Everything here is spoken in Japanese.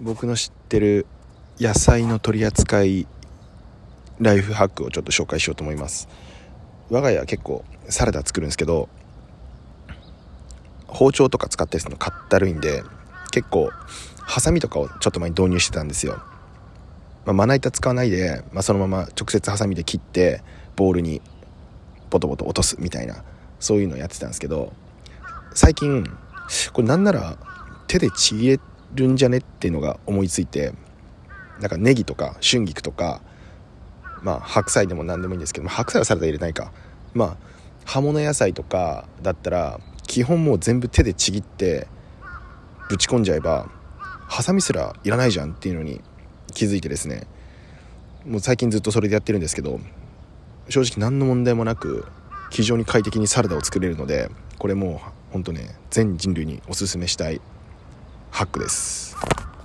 僕の知ってる野菜の取り扱いライフハックをちょっと紹介しようと思います。我が家は結構サラダ作るんですけど包丁とか使ったりするのかったるいんで結構ハサミとかをちょっと前に導入してたんですよ、まあ、まな板使わないで、まあ、そのまま直接ハサミで切ってボウルにボトボト落とすみたいなそういうのをやってたんですけど最近これなんなら手でちぎれてるんじゃね？っていうのが思いついてなんかネギとか春菊とかまあ白菜でも何でもいいんですけど白菜はサラダ入れないか。まあ葉物野菜とかだったら基本もう全部手でちぎってぶち込んじゃえばハサミすらいらないじゃんっていうのに気づいてですね。もう最近ずっとそれでやってるんですけど正直何の問題もなく非常に快適にサラダを作れるのでこれもうほんとね全人類におすすめしたい。ハックです。